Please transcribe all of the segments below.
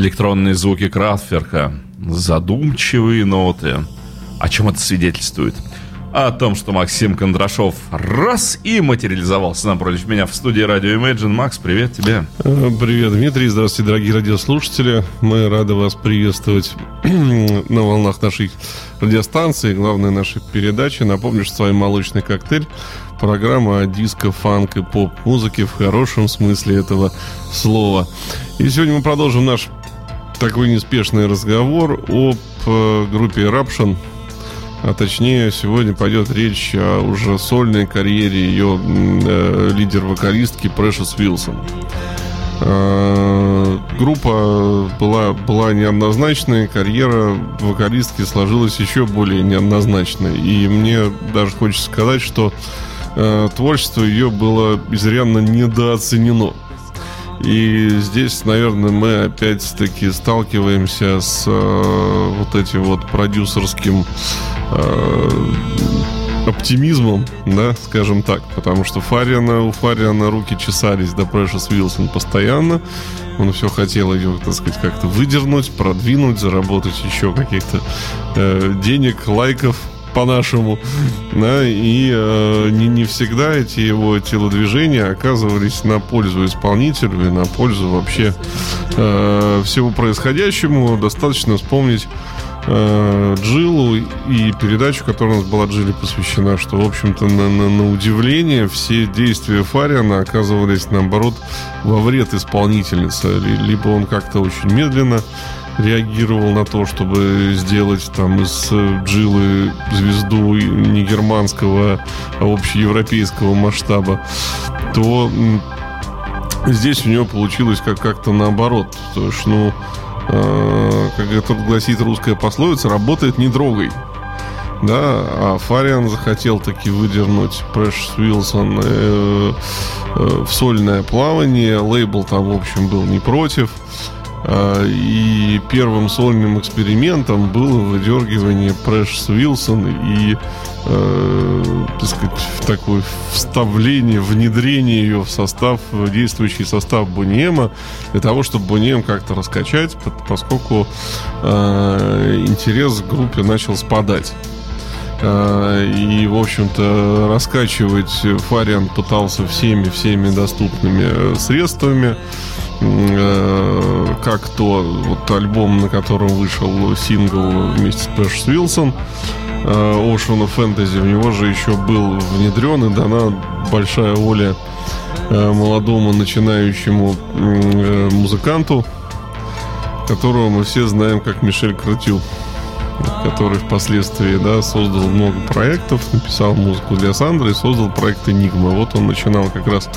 электронные звуки Крафтверка, задумчивые ноты. О чем это свидетельствует? О том, что Максим Кондрашов раз и материализовался напротив меня в студии радио Imagine. Макс, привет тебе. Э, привет, Дмитрий. Здравствуйте, дорогие радиослушатели. Мы рады вас приветствовать на волнах нашей радиостанции, главной нашей передачи. Напомню, что с вами «Молочный коктейль» программа о диско, фанк и поп-музыке в хорошем смысле этого слова. И сегодня мы продолжим наш такой неспешный разговор об э, группе Eruption. А точнее, сегодня пойдет речь о уже сольной карьере ее э, лидер-вокалистки Precious Wilson. Э, группа была, была неоднозначной, карьера вокалистки сложилась еще более неоднозначной. И мне даже хочется сказать, что э, творчество ее было изрядно недооценено. И здесь, наверное, мы опять-таки сталкиваемся с э, вот этим вот продюсерским э, оптимизмом, да, скажем так, потому что Фариана, у Фариана руки чесались до Precious Wilson постоянно, он все хотел ее, так сказать, как-то выдернуть, продвинуть, заработать еще каких-то э, денег, лайков, по-нашему, да, и э, не, не всегда эти его телодвижения оказывались на пользу исполнителю и на пользу вообще э, всего происходящему. Достаточно вспомнить э, Джилу и передачу, которая у нас была Джиле посвящена, что, в общем-то, на, на, на удивление все действия Фариана оказывались, наоборот, во вред исполнительницы. Либо он как-то очень медленно реагировал на то, чтобы сделать там из э, Джилы звезду не германского, а общеевропейского масштаба, то здесь у него получилось как- как-то наоборот. То есть, ну, э, как это гласит русская пословица, работает не трогай. Да, а Фариан захотел таки выдернуть Прэш Уилсон э, э, в сольное плавание. Лейбл там, в общем, был не против. И первым сольным экспериментом было выдергивание Прэш Уилсон и, э, так сказать, такое вставление, внедрение ее в состав, в действующий состав Буниема, для того, чтобы Бунием как-то раскачать, поскольку э, интерес к группе начал спадать. Э, и, в общем-то, раскачивать Фариан пытался всеми-всеми доступными средствами. Э, как то вот альбом, на котором вышел сингл вместе с Пэш Уилсон, э, Ocean of Fantasy, в него же еще был внедрен и дана большая воля э, молодому начинающему музыканту, которого мы все знаем как Мишель Крутю который впоследствии да, создал много проектов, написал музыку для Сандры и создал проект Enigma. Вот он начинал как раз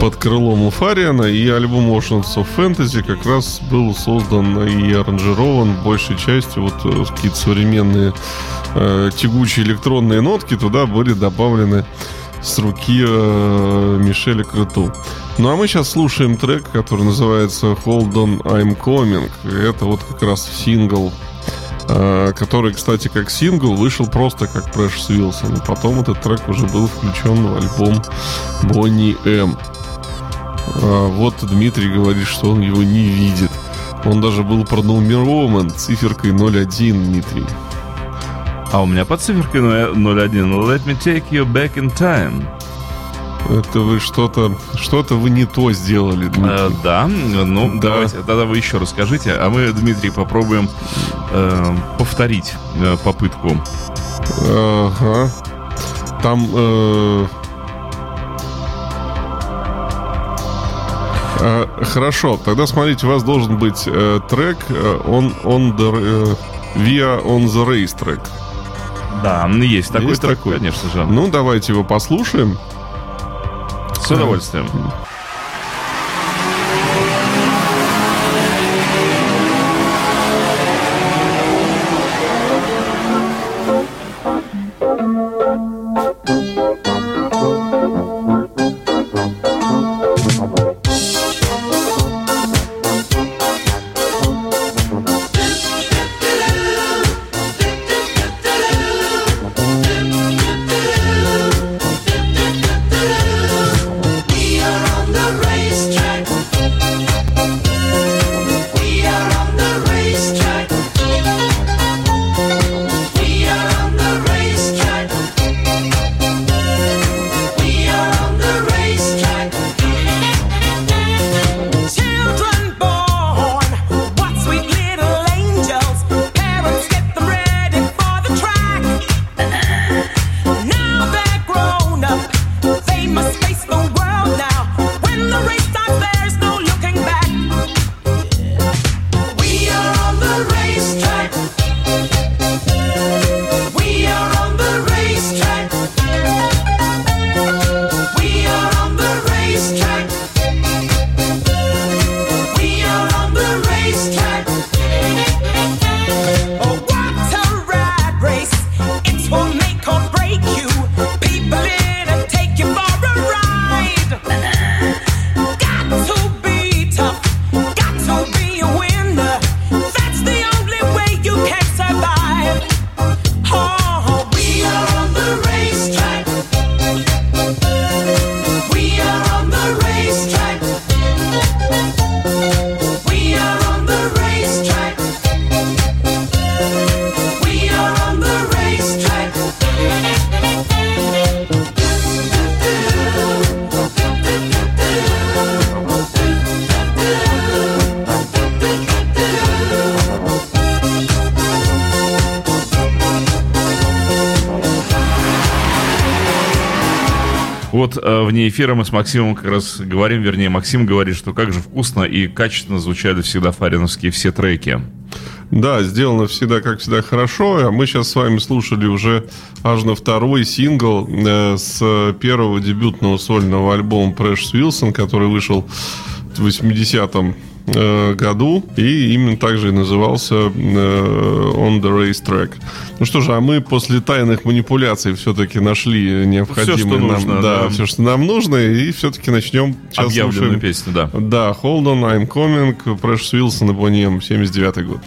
под крылом Уфариана, и альбом Oceans of Fantasy как раз был создан и аранжирован большей частью вот э, какие-то современные э, тягучие электронные нотки туда были добавлены с руки э, Мишеля Крыту. Ну а мы сейчас слушаем трек, который называется Hold On I'm Coming. Это вот как раз сингл э, который, кстати, как сингл вышел просто как Precious Wilson. Потом этот трек уже был включен в альбом Бонни М. А, вот Дмитрий говорит, что он его не видит. Он даже был пронумерован циферкой 01, Дмитрий. А у меня под циферкой 01 Let me take you back in time. Это вы что-то, что-то вы не то сделали, Дмитрий. Э, да, ну да. давайте, тогда вы еще расскажите, а мы, Дмитрий, попробуем э, повторить э, попытку. Ага. Там э, хорошо, тогда смотрите, у вас должен быть э, трек э, on, on the, э, via on the race трек. Да, есть такой есть трек, такой. конечно же. Ну, давайте его послушаем. С удовольствием. Вот э, вне эфира мы с Максимом как раз говорим, вернее, Максим говорит, что как же вкусно и качественно звучали всегда фариновские все треки. Да, сделано всегда, как всегда, хорошо. А мы сейчас с вами слушали уже аж на второй сингл э, с первого дебютного сольного альбома Precious Wilson, который вышел в 80-м Э, году, и именно так же и назывался э, On the Racetrack. Ну что же, а мы после тайных манипуляций все-таки нашли необходимое все, что нам, нужно, да, да, все, что нам нужно, и все-таки начнем сейчас Объявленную слушаем. песню, да. Да, Hold On, I'm Coming, Precious Wilson и Bonnie M, 79 год.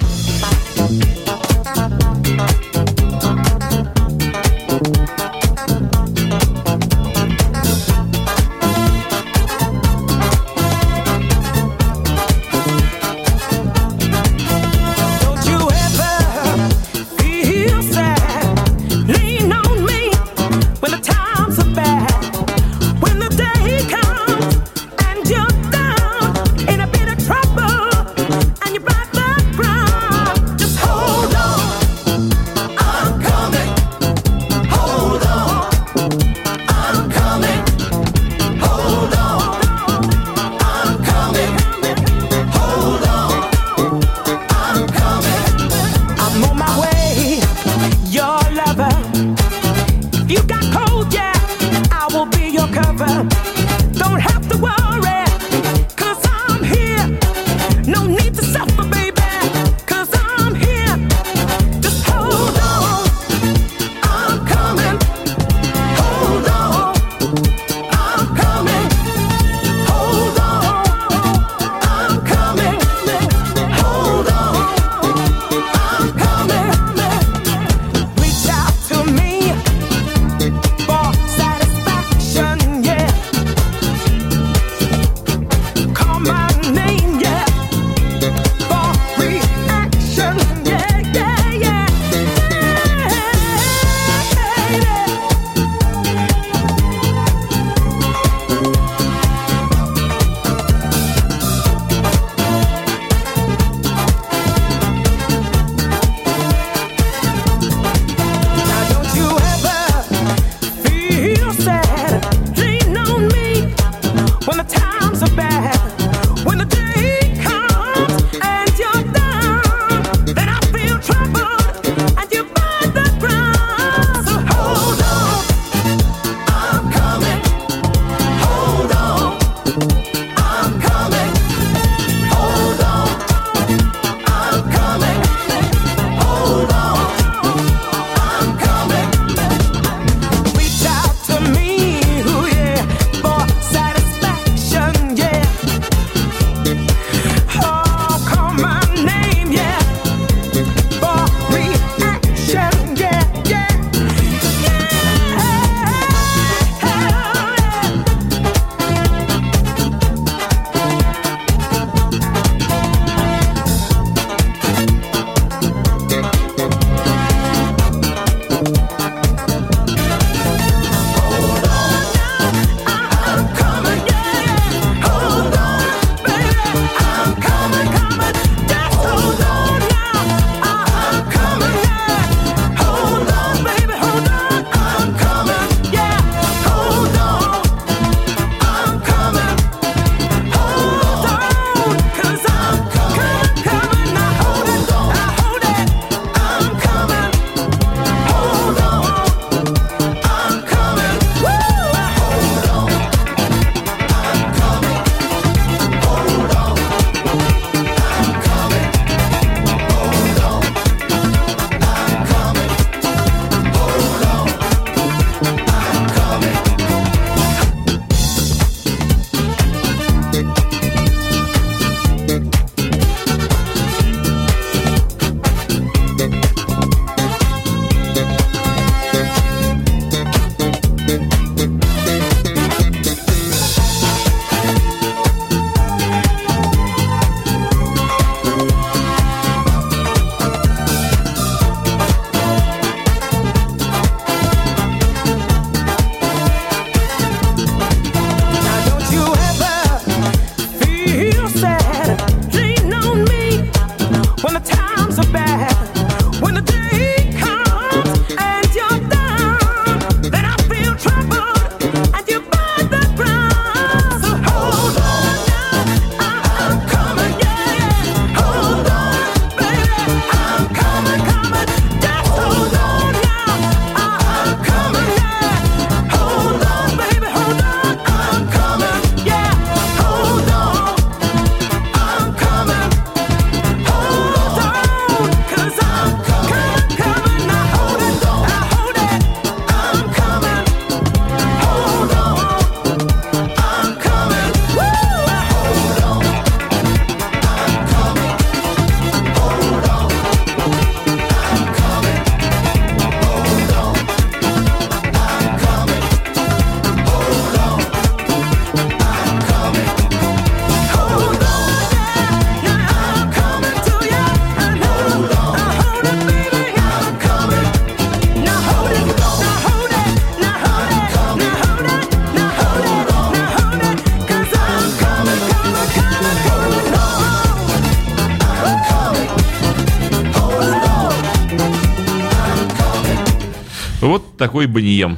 Такой Бонием.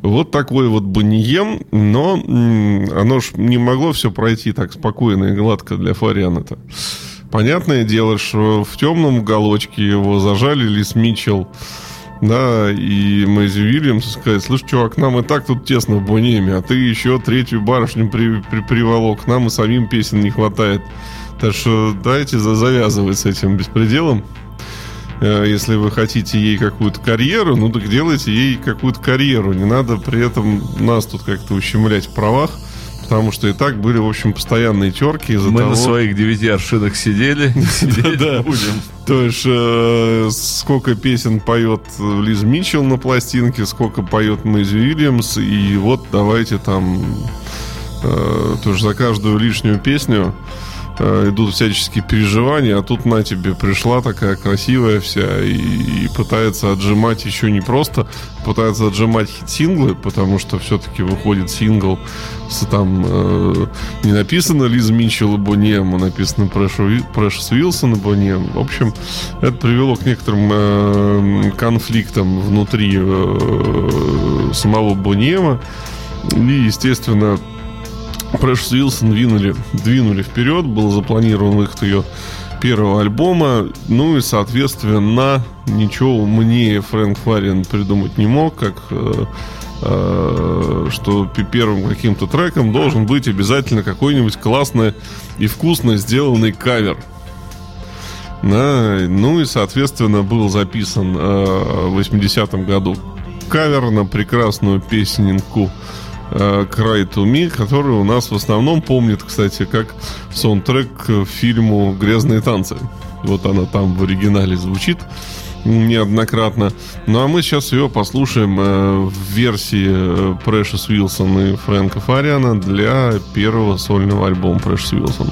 Вот такой вот Бонием, но оно ж не могло все пройти так спокойно и гладко для Фариана-то. Понятное дело, что в темном уголочке его зажали Лис Митчелл, да, и Мэйзи Уильямс сказать, слушай, чувак, нам и так тут тесно в Бонеме, а ты еще третью барышню при, при, приволок, нам и самим песен не хватает. Так что дайте завязывать с этим беспределом. Э, если вы хотите ей какую-то карьеру, ну так делайте ей какую-то карьеру. Не надо при этом нас тут как-то ущемлять в правах потому что и так были, в общем, постоянные терки из-за Мы того... на своих девяти аршинах сидели, сидеть будем. То есть, э, сколько песен поет Лиз Митчелл на пластинке, сколько поет Мэйзи Уильямс, и вот давайте там э, тоже за каждую лишнюю песню идут всяческие переживания, а тут на тебе пришла такая красивая вся и, и пытается отжимать еще не просто, пытается отжимать хит-синглы, потому что все-таки выходит сингл с там э, не написано Лиз Митчелл и Бонем, а написано Прэшес Уилсон и Бонем. В общем, это привело к некоторым э, конфликтам внутри э, самого Бонема. И, естественно, Прэшес Уилсон двинули, двинули вперед, был запланирован выход ее первого альбома, ну и, соответственно, ничего умнее Фрэнк Фарин придумать не мог, как э, э, что первым каким-то треком должен быть обязательно какой-нибудь классный и вкусно сделанный кавер. Да, ну и, соответственно, был записан э, в 80-м году кавер на прекрасную песенку Cry to Me, который у нас в основном помнит, кстати, как саундтрек к фильму «Грязные танцы». Вот она там в оригинале звучит неоднократно. Ну а мы сейчас ее послушаем э, в версии Прэшес Уилсон и Фрэнка Фариана для первого сольного альбома Прэшес Уилсон.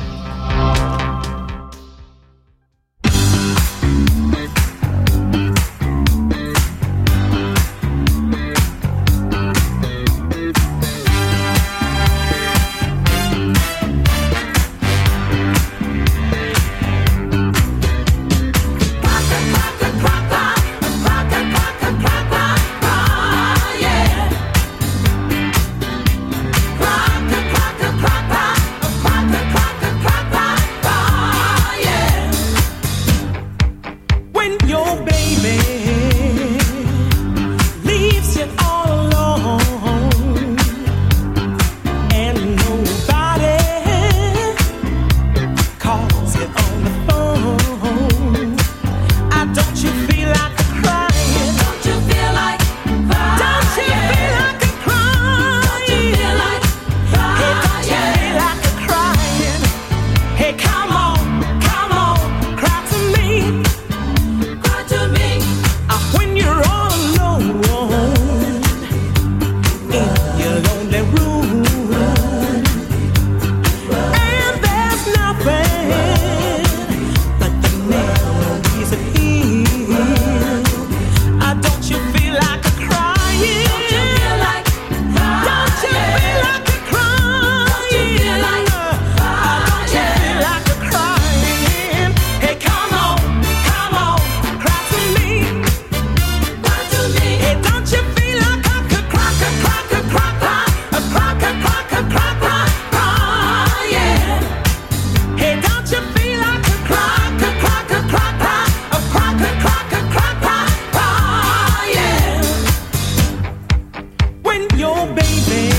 Oh, baby.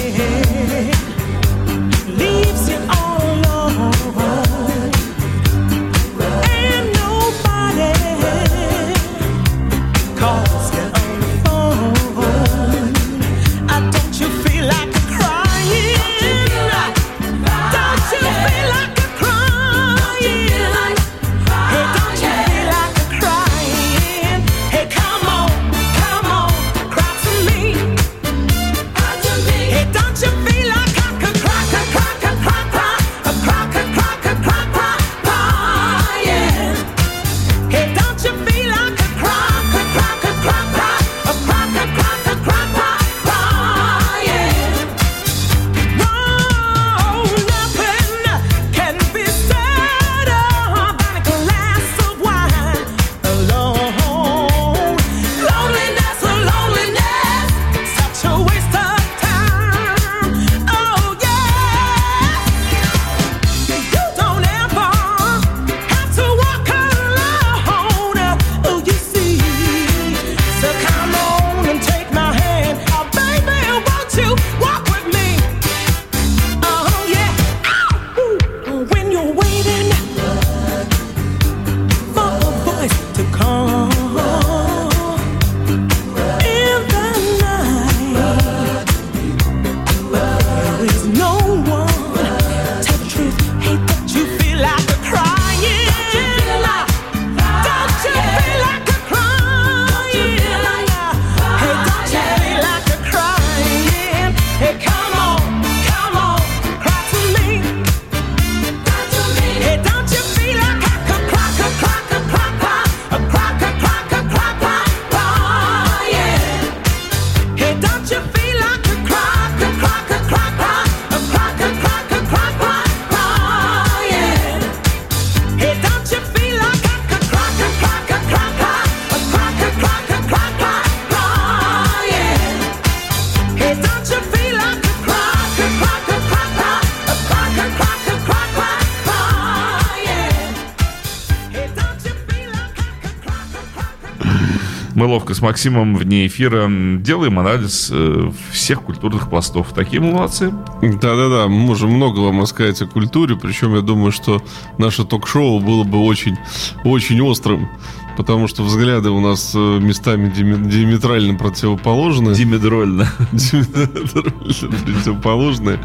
Максимом вне эфира делаем анализ э, всех культурных пластов. Такие молодцы. Да-да-да, мы можем много вам рассказать о культуре, причем я думаю, что наше ток-шоу было бы очень, очень острым, потому что взгляды у нас э, местами диаметрально противоположны. Димедрольно. Димедрольно противоположные.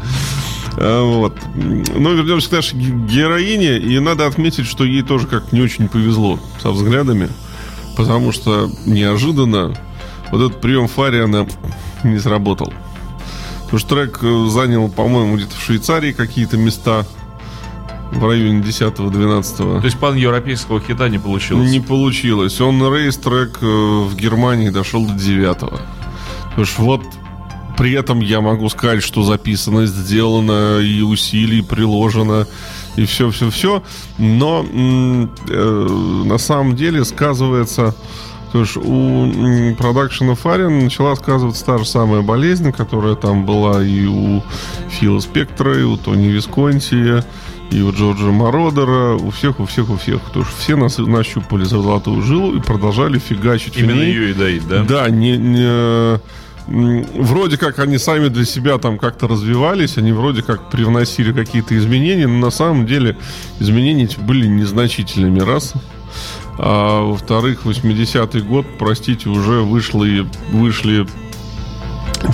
А, вот. Но вернемся к нашей героине, и надо отметить, что ей тоже как не очень повезло со взглядами, потому что неожиданно вот этот прием Фариана не сработал. Потому что трек э, занял, по-моему, где-то в Швейцарии какие-то места в районе 10-12. То есть пан-европейского хита не получилось? Не получилось. Он рейс трек э, в Германии дошел до 9 Потому что вот при этом я могу сказать, что записано, сделано, и усилий приложено, и все-все-все. Но э, на самом деле сказывается... То есть у продакшена Фарин начала сказываться та же самая болезнь, которая там была и у Фила Спектра, и у Тони Висконти, и у Джорджа Мородера, у всех, у всех, у всех. Потому что все нас нащупали за золотую жилу и продолжали фигачить Именно ее и доить, да? Да, не, не, вроде как они сами для себя там как-то развивались, они вроде как привносили какие-то изменения, но на самом деле изменения эти были незначительными, раз. А во-вторых, 80-й год, простите, уже вышли, вышли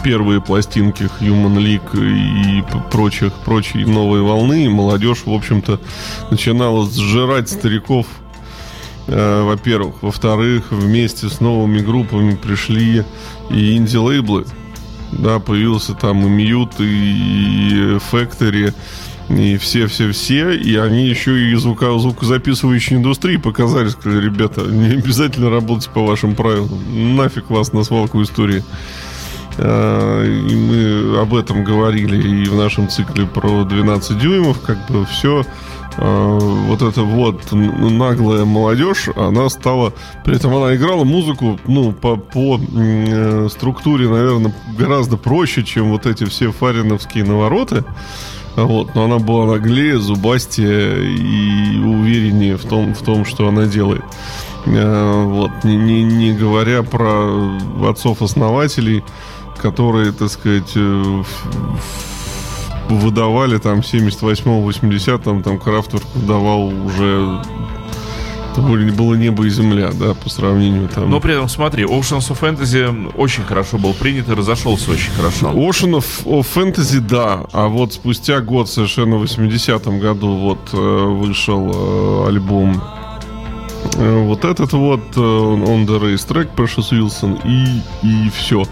первые пластинки Human League и прочих, прочие новые волны, и молодежь, в общем-то, начинала сжирать стариков во-первых. Во-вторых, вместе с новыми группами пришли и инди-лейблы. Да, появился там и Мьют, и Factory, и все-все-все, и они еще и звука, звукозаписывающей индустрии показали, сказали, ребята, не обязательно работать по вашим правилам, нафиг вас на свалку истории. Э, и мы об этом говорили и в нашем цикле про 12 дюймов, как бы все Э, вот эта вот наглая молодежь, она стала... При этом она играла музыку, ну, по, по э, структуре, наверное, гораздо проще, чем вот эти все фариновские навороты. Вот, но она была наглее, зубастее и увереннее в том, в том что она делает. Э, вот, не, не, не говоря про отцов-основателей, которые, так сказать, э, выдавали там в 78-м, 80-м, там Крафтворк выдавал уже это было небо и земля, да, по сравнению там. Но при этом, смотри, Oceans of Fantasy очень хорошо был принят и разошелся очень хорошо. Ocean of, of Fantasy, да. А вот спустя год, совершенно в 80-м году, вот э, вышел э, альбом вот этот вот э, On the Race трек Precious Wilson и, и все.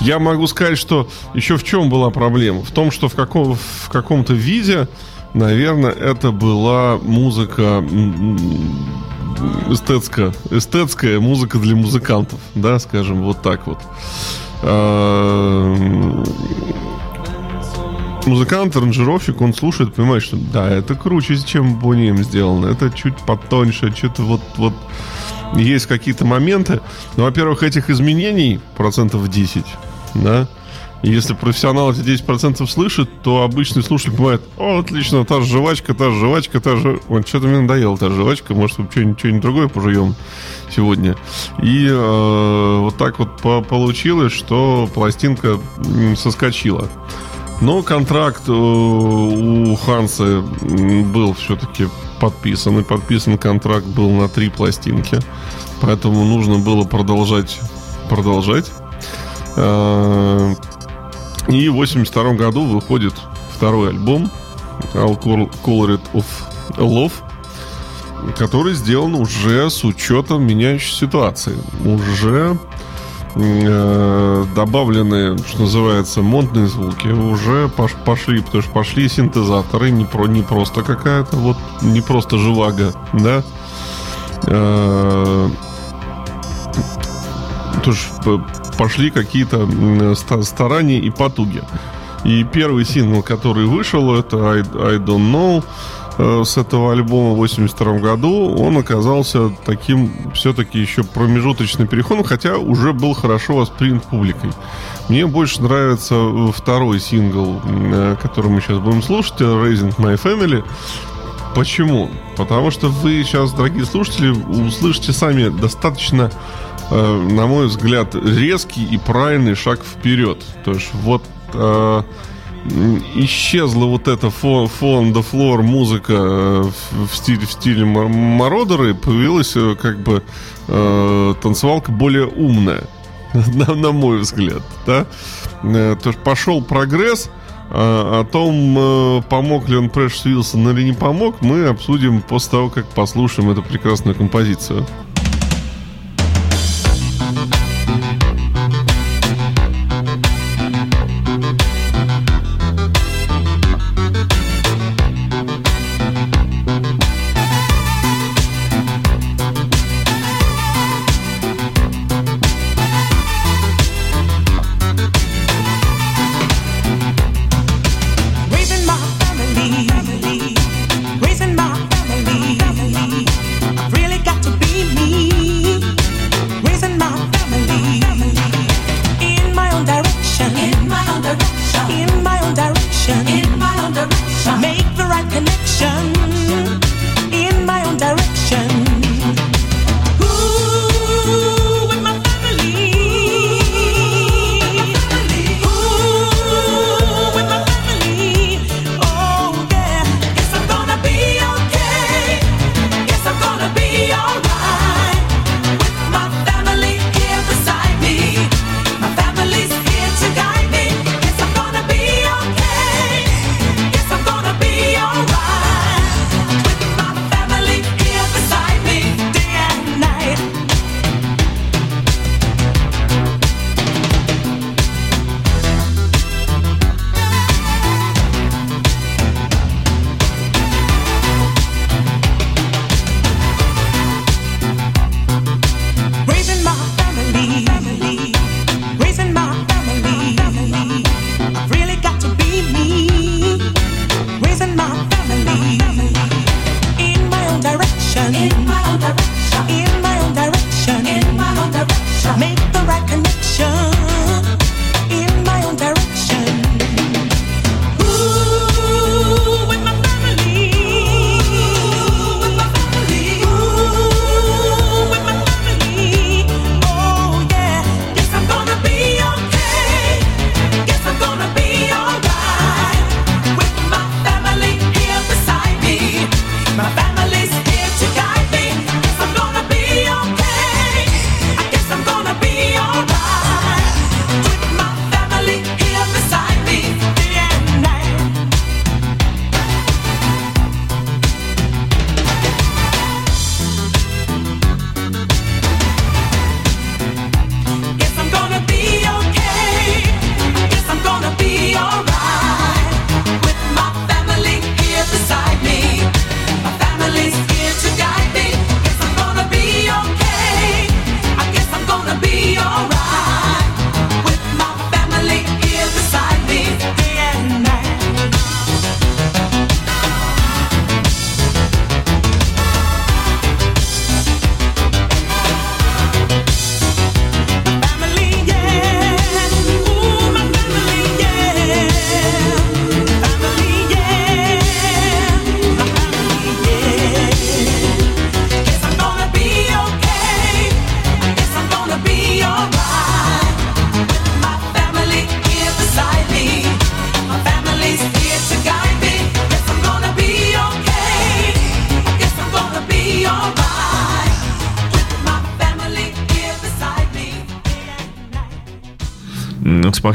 Я могу сказать, что еще в чем была проблема? В том, что в, каком, в каком-то виде, наверное, это была музыка эстетская, эстетская музыка для музыкантов, да, скажем, вот так вот. Музыкант, аранжировщик, он слушает, понимает, что да, это круче, чем Бонием сделано, это чуть потоньше, что-то вот, вот есть какие-то моменты. Но, во-первых, этих изменений процентов 10, да, если профессионал эти 10% слышит, то обычный слушатель понимает, о, отлично, та же жвачка, та же жвачка, та же... Вот что-то мне надоело, та же жвачка, может, что-нибудь, что-нибудь другое пожуем сегодня. И э, вот так вот по получилось, что пластинка соскочила. Но контракт э, у Ханса был все-таки подписан. И подписан контракт был на три пластинки. Поэтому нужно было продолжать. Продолжать. Э, и в 82 году выходит второй альбом Call It of Love который сделан уже с учетом меняющей ситуации. Уже э, добавлены, что называется, модные звуки уже пош пошли, потому что пошли синтезаторы, не, про, не просто какая-то, вот не просто живаго, да. Э, тоже пошли какие-то старания и потуги. И первый сингл, который вышел, это I, I Don't Know. Э, с этого альбома в 82 году, он оказался таким все-таки еще промежуточным переходом, хотя уже был хорошо воспринят публикой. Мне больше нравится э, второй сингл, э, который мы сейчас будем слушать, Raising My Family. Почему? Потому что вы сейчас, дорогие слушатели, услышите сами достаточно на мой взгляд, резкий и правильный шаг вперед. То есть вот исчезла вот эта фон, фон the floor музыка э, в стиле, в стиле Мародера и появилась э, как бы э, танцевалка более умная, на, на мой взгляд. Да? Э, то есть пошел прогресс, а, о том, помог ли он Прэш Уилсон или не помог, мы обсудим после того, как послушаем эту прекрасную композицию.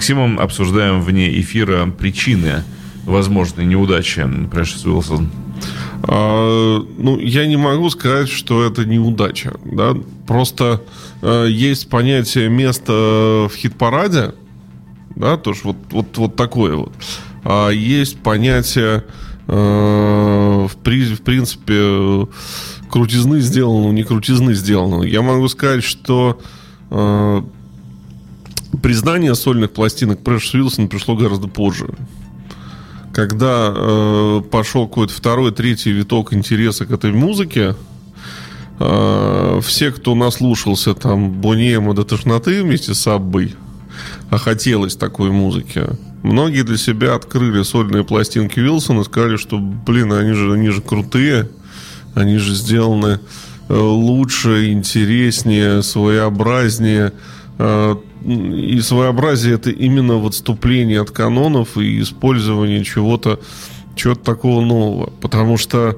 Максимом обсуждаем вне эфира причины возможной неудачи Прэшес Уилсон. А, ну, я не могу сказать, что это неудача. Да? Просто э, есть понятие места в хит-параде, да, то есть вот, вот, вот такое вот. А есть понятие, э, в, при, в принципе, крутизны сделанного, не крутизны сделанного. Я могу сказать, что э, признание сольных пластинок Прэш Уилсон пришло гораздо позже. Когда э, пошел какой-то второй, третий виток интереса к этой музыке, э, все, кто наслушался там Бонема до тошноты вместе с Аббой, а хотелось такой музыки, многие для себя открыли сольные пластинки Уилсона и сказали, что, блин, они же, они же крутые, они же сделаны лучше, интереснее, своеобразнее. И своеобразие это именно вот отступление от канонов и использование чего-то чего-то такого нового. Потому что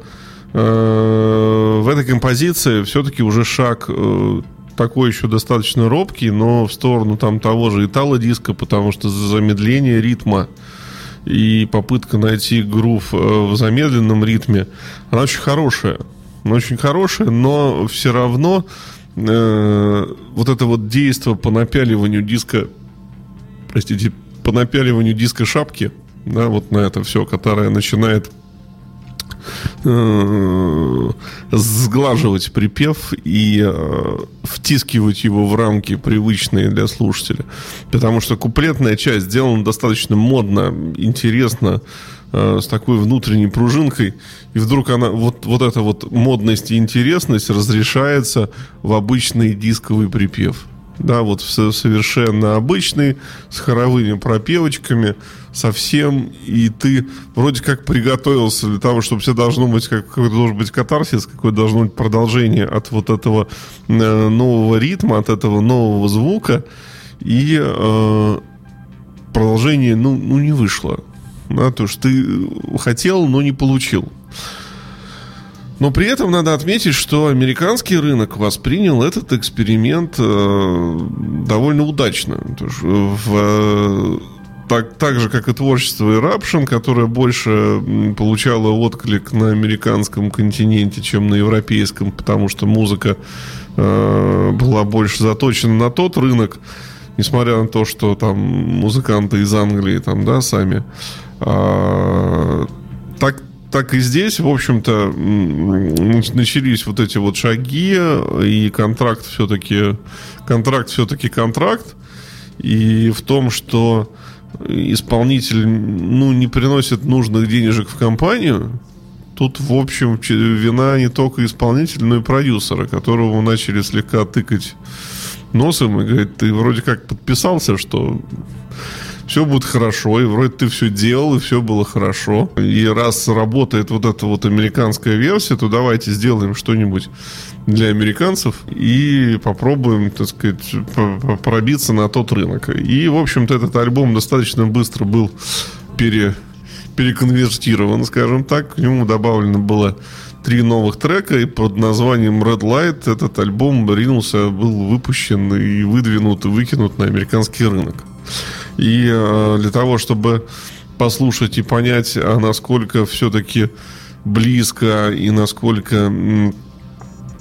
э, в этой композиции все-таки уже шаг э, такой еще достаточно робкий, но в сторону там того же итало-диска, потому что замедление ритма и попытка найти грув э, в замедленном ритме, она очень хорошая. Очень хорошая, но все равно э, вот это вот действие по напяливанию диска, простите, по напяливанию диска шапки, да, вот на это все, которое начинает э, сглаживать припев и э, втискивать его в рамки привычные для слушателя. Потому что куплетная часть сделана достаточно модно, интересно, э, с такой внутренней пружинкой. И вдруг она, вот, вот эта вот модность и интересность разрешается в обычный дисковый припев. Да, вот совершенно обычный, с хоровыми пропевочками, совсем, и ты вроде как приготовился для того, чтобы все должно быть, как, какой должен быть катарсис, какое должно быть продолжение от вот этого э, нового ритма, от этого нового звука, и э, продолжение, ну, ну, не вышло. Да, то есть ты хотел, но не получил. Но при этом надо отметить, что американский рынок воспринял этот эксперимент э, довольно удачно. В, э, так, так же, как и творчество Eruption, которое больше получало отклик на американском континенте, чем на европейском, потому что музыка э, была больше заточена на тот рынок, несмотря на то, что там музыканты из Англии там, да, сами. А, так, так и здесь, в общем-то, начались вот эти вот шаги, и контракт все-таки, контракт все-таки контракт, и в том, что исполнитель, ну, не приносит нужных денежек в компанию, тут, в общем, вина не только исполнителя, но и продюсера, которого начали слегка тыкать носом и говорит, ты вроде как подписался, что все будет хорошо, и вроде ты все делал, и все было хорошо. И раз работает вот эта вот американская версия, то давайте сделаем что-нибудь для американцев и попробуем, так сказать, пробиться на тот рынок. И, в общем-то, этот альбом достаточно быстро был пере, переконвертирован, скажем так. К нему добавлено было три новых трека, и под названием Red Light этот альбом ринулся, был выпущен и выдвинут, и выкинут на американский рынок. И э, для того, чтобы послушать и понять, а насколько все-таки близко и насколько э,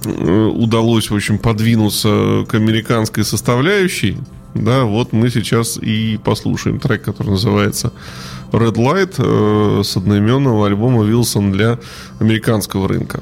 удалось, в общем, подвинуться к американской составляющей, да, вот мы сейчас и послушаем трек, который называется Red Light э, с одноименного альбома Wilson для американского рынка.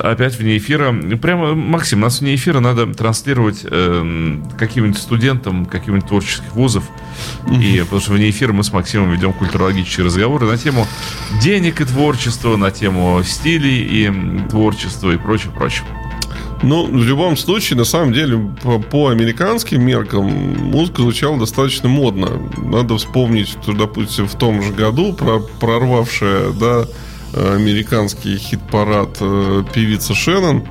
Опять вне эфира. Прямо, Максим, нас вне эфира надо транслировать э, каким-нибудь студентам каких-нибудь творческих вузов. И потому что вне эфира мы с Максимом ведем культурологические разговоры на тему денег и творчества, на тему стилей и творчества и прочее, прочее. Ну, в любом случае, на самом деле, по, по американским меркам музыка звучала достаточно модно. Надо вспомнить, что, допустим, в том же году про, прорвавшая, да, американский хит-парад э, певица Шеннон,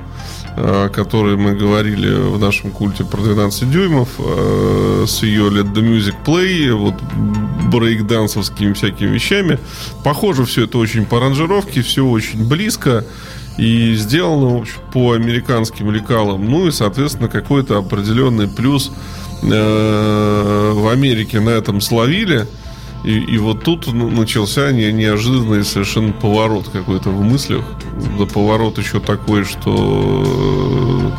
э, о которой мы говорили в нашем культе про 12 дюймов, э, с ее Let the Music Play, вот брейкдансовскими всякими вещами. Похоже, все это очень по аранжировке, все очень близко. И сделано, в общем, по американским лекалам. Ну и, соответственно, какой-то определенный плюс в Америке на этом словили. И, и вот тут начался не, неожиданный совершенно поворот какой-то в мыслях. Да поворот еще такой, что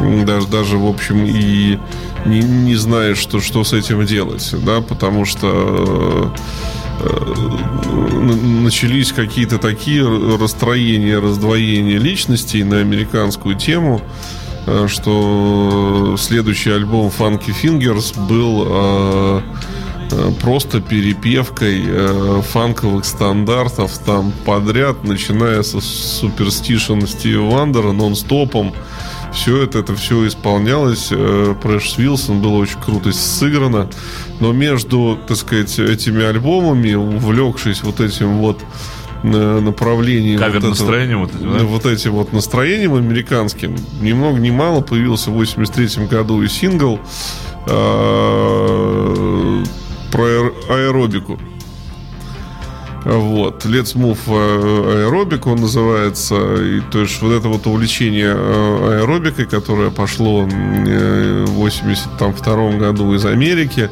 э, даже, даже в общем, и не, не знаешь, что, что с этим делать, да, потому что начались какие-то такие расстроения, раздвоения личностей на американскую тему, э, что следующий альбом Funky Fingers был э, э, просто перепевкой фанковых стандартов там подряд, начиная со Superstition Стиви Вандера нон-стопом. Все это, это все исполнялось. Прешес Вилсон было очень круто сыграно. Но между, так сказать, этими альбомами, увлекшись вот этим вот э, направлением. Кавер вот настроением вот этим, да? Вот этим вот настроением американским. Ни много ни мало появился в 83 году и сингл э, про аэробику. Вот. Let's Move аэробик он называется. И, то есть вот это вот увлечение э, аэробикой, которое пошло в 82 году из Америки,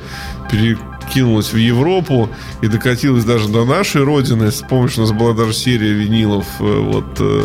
перекинулась в Европу и докатилась даже до нашей родины. Помнишь, у нас была даже серия винилов э, вот э,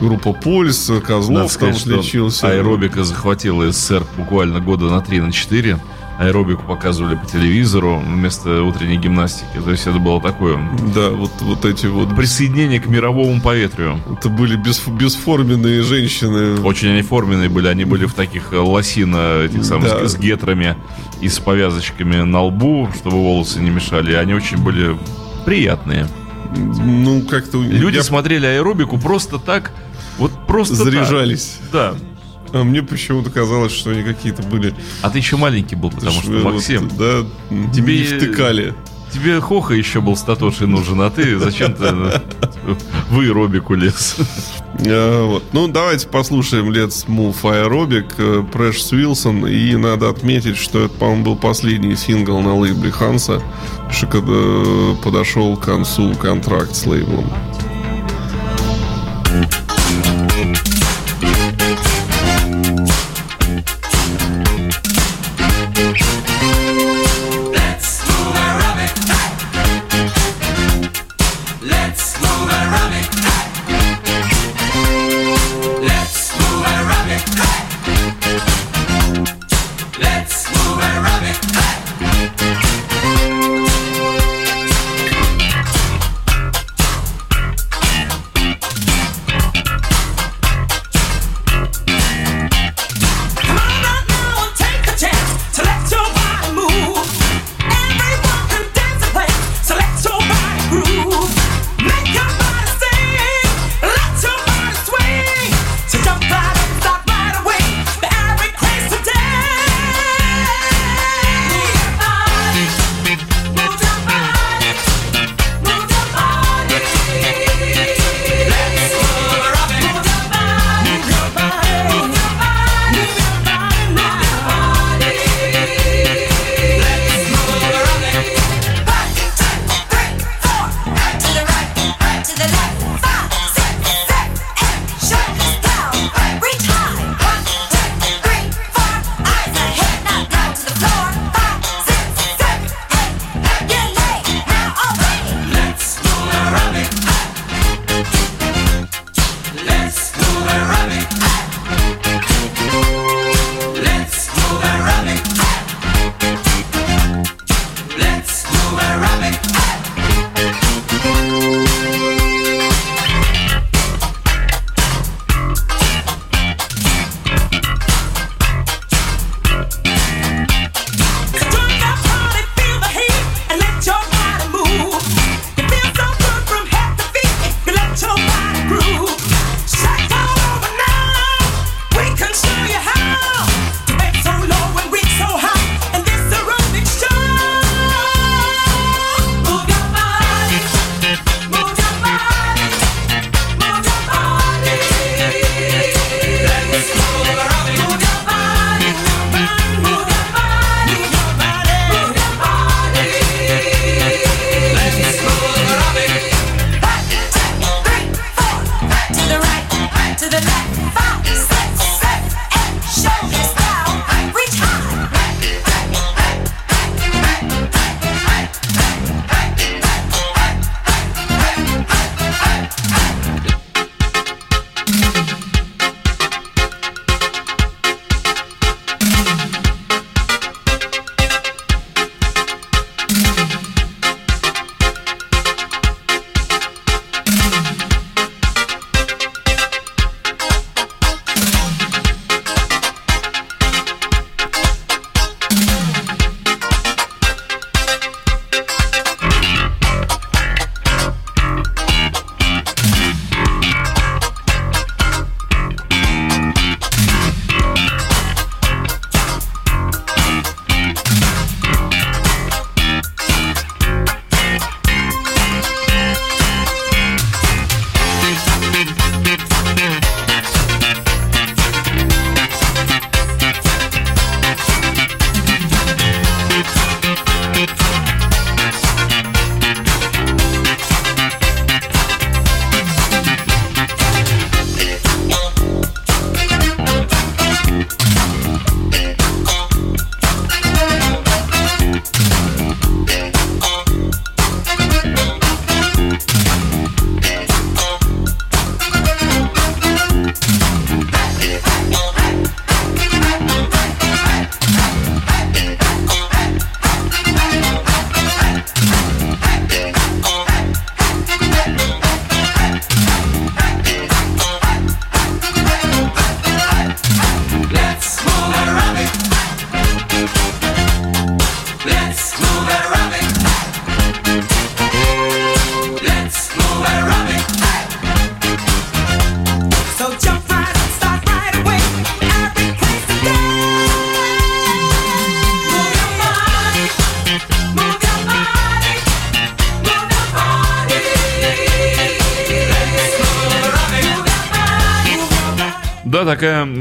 группа Пульс, Козлов Надо сказать, там отличился. Аэробика захватила СССР буквально года на 3 на 4 аэробику показывали по телевизору вместо утренней гимнастики. То есть это было такое... Да, вот, вот эти вот... Присоединение к мировому поветрию. Это были без, бесформенные женщины. Очень они форменные были. Они были в таких лосина, этих самых, да. с гетрами и с повязочками на лбу, чтобы волосы не мешали. Они очень были приятные. Ну, как-то... Люди я... смотрели аэробику просто так, вот просто Заряжались. Так. Да. А мне почему-то казалось, что они какие-то были... А ты еще маленький был, потому что, что Максим... Вот, да, тебе не втыкали. Тебе Хоха еще был статоший нужен, а ты зачем-то в аэробику лез. А. Ну, давайте послушаем Let's Move Aerobic, Прэш Уилсон. И надо отметить, что это, по-моему, был последний сингл на лейбле Ханса, что когда подошел к концу контракт с лейблом.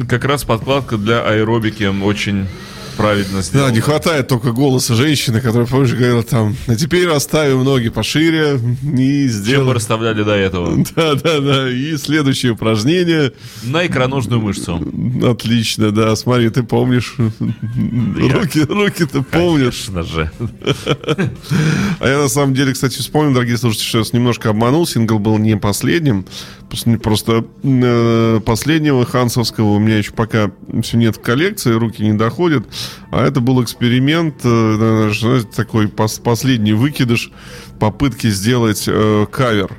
Как раз подкладка для аэробики очень правильно сделал. Да, не хватает только голоса женщины, которая позже говорила там, а теперь расставим ноги пошире и сделаем... Чем мы расставляли до этого. Да, да, да. И следующее упражнение. На икроножную мышцу. Отлично, да. Смотри, ты помнишь. Руки, руки ты помнишь. Конечно же. А я на самом деле, кстати, вспомнил, дорогие слушатели, что я немножко обманул. Сингл был не последним. Просто э, последнего Хансовского у меня еще пока все нет в коллекции, руки не доходят. А это был эксперимент, э, такой пос последний выкидыш попытки сделать э, кавер.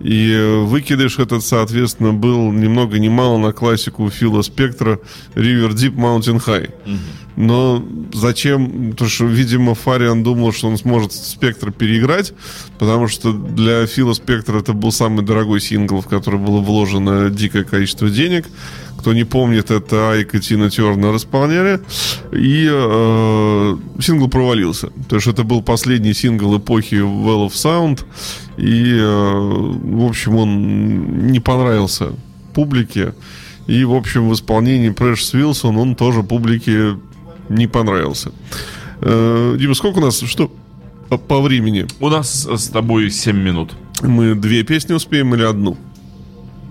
И э, выкидыш этот, соответственно, был ни много ни мало на классику Фила Спектра River Deep Mountain High. Mm-hmm. Но зачем? Потому что, видимо, Фариан думал, что он сможет Спектр переиграть, потому что для Фила Спектра это был самый дорогой сингл, в который было вложено дикое количество денег. Кто не помнит, это Айк и Тина Тернер исполняли. И э, сингл провалился. То есть это был последний сингл эпохи Wall of Sound. И, э, в общем, он не понравился публике. И, в общем, в исполнении Прешес Вилсон он тоже публике не понравился. Э, Дима, сколько у нас, что по времени? У нас с тобой 7 минут. Мы две песни успеем или одну?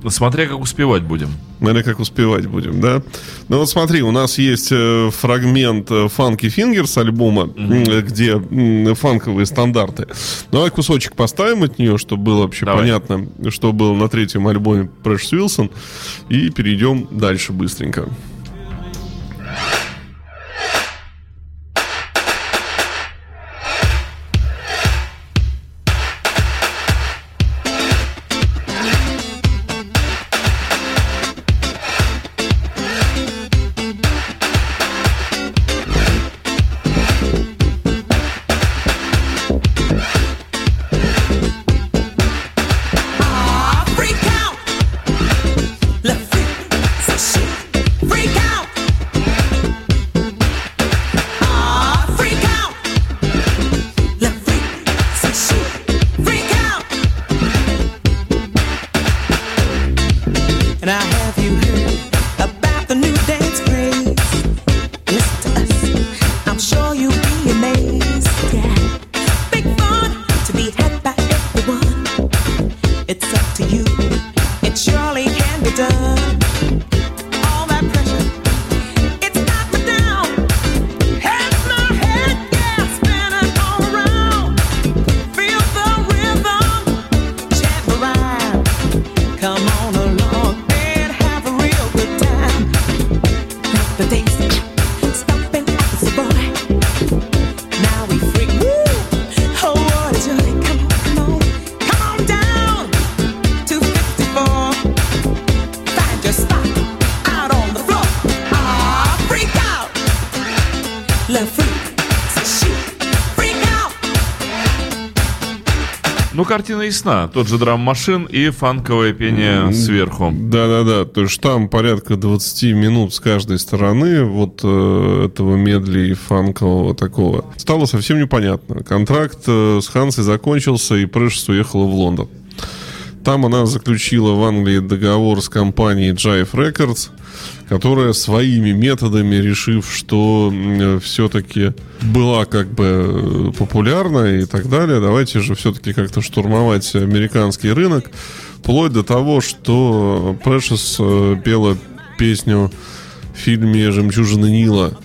Смотря как успевать будем. Смотря как успевать будем, да? Ну вот смотри, у нас есть э, фрагмент Funky Fingers альбома, mm-hmm. где фанковые стандарты. Давай кусочек поставим от нее, чтобы было вообще Давай. понятно, что было на третьем альбоме Прэш Уилсон. И перейдем дальше быстренько. Картина ясна. Тот же драм-машин и фанковое пение сверху. Да-да-да. То есть там порядка 20 минут с каждой стороны вот э, этого медли и фанкового такого. Стало совсем непонятно. Контракт э, с Хансой закончился, и Прэшес уехала в Лондон. Там она заключила в Англии договор с компанией Jive Records, которая своими методами, решив, что все-таки была как бы э, популярна и так далее, давайте же все-таки как-то штурмовать американский рынок, вплоть до того, что Precious э, пела песню в фильме «Жемчужина Нила»,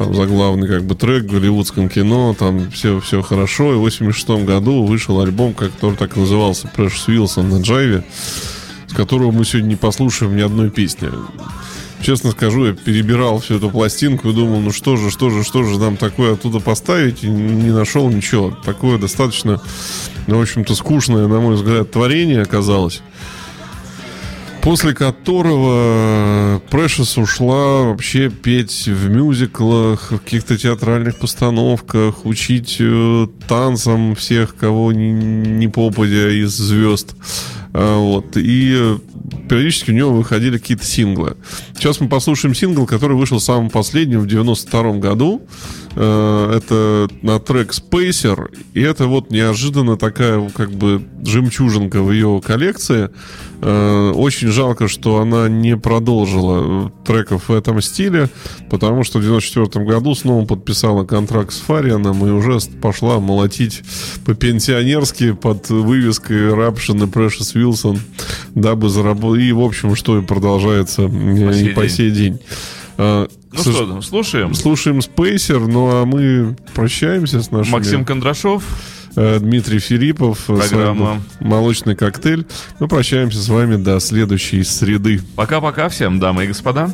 там заглавный как бы трек в голливудском кино, там все, все хорошо. И в 86 году вышел альбом, который так и назывался Precious Wilson на джайве, с которого мы сегодня не послушаем ни одной песни. Честно скажу, я перебирал всю эту пластинку и думал, ну что же, что же, что же нам такое оттуда поставить, и не нашел ничего. Такое достаточно, ну, в общем-то, скучное, на мой взгляд, творение оказалось. После которого Precious ушла вообще петь в мюзиклах, в каких-то театральных постановках, учить э, танцам всех, кого не, не попадя из звезд. А, вот. И э, периодически у него выходили какие-то синглы. Сейчас мы послушаем сингл, который вышел самым последним в 92 году. Э, это на трек Spacer. И это вот неожиданно такая как бы жемчужинка в ее коллекции. Э, очень жалко, что она не продолжила треков в этом стиле, потому что в 94 году снова подписала контракт с Фарианом и уже пошла молотить по-пенсионерски под вывеской Raption и Precious Wilson, дабы заработать. И, в общем, что и продолжается по и по сей день. Ну Слуш... что, слушаем? Слушаем Спейсер, ну а мы прощаемся с нашим... Максим Кондрашов. Э, Дмитрий Филиппов. Программа. Молочный коктейль. Мы прощаемся с вами до следующей среды. Пока-пока всем, дамы и господа.